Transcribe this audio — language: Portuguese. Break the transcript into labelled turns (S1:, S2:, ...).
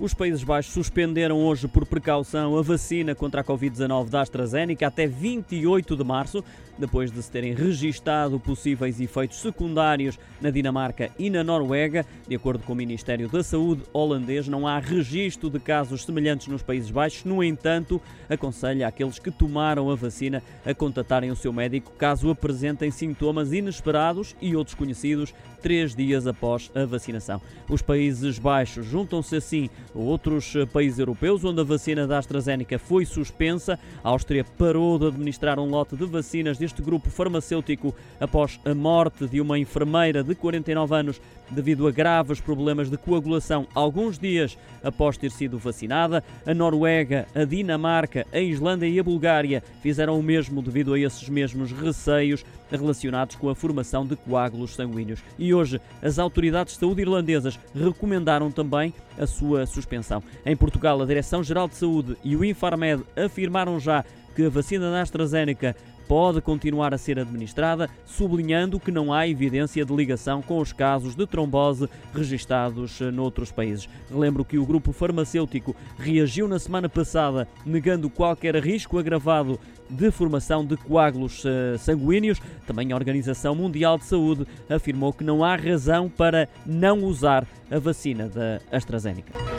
S1: Os Países Baixos suspenderam hoje, por precaução, a vacina contra a Covid-19 da AstraZeneca até 28 de março, depois de se terem registado possíveis efeitos secundários na Dinamarca e na Noruega. De acordo com o Ministério da Saúde holandês, não há registro de casos semelhantes nos Países Baixos. No entanto, aconselha aqueles que tomaram a vacina a contatarem o seu médico caso apresentem sintomas inesperados e outros conhecidos três dias após a vacinação. Os Países Baixos juntam-se assim outros eh, países europeus onde a vacina da AstraZeneca foi suspensa. A Áustria parou de administrar um lote de vacinas deste grupo farmacêutico após a morte de uma enfermeira de 49 anos devido a graves problemas de coagulação alguns dias após ter sido vacinada. A Noruega, a Dinamarca, a Islândia e a Bulgária fizeram o mesmo devido a esses mesmos receios relacionados com a formação de coágulos sanguíneos. E hoje as autoridades de saúde irlandesas recomendaram também a sua suspensão. Em Portugal, a Direção-Geral de Saúde e o Infarmed afirmaram já que a vacina da AstraZeneca pode continuar a ser administrada, sublinhando que não há evidência de ligação com os casos de trombose registados eh, noutros países. Relembro que o grupo farmacêutico reagiu na semana passada negando qualquer risco agravado de formação de coágulos eh, sanguíneos. Também a Organização Mundial de Saúde afirmou que não há razão para não usar a vacina da AstraZeneca.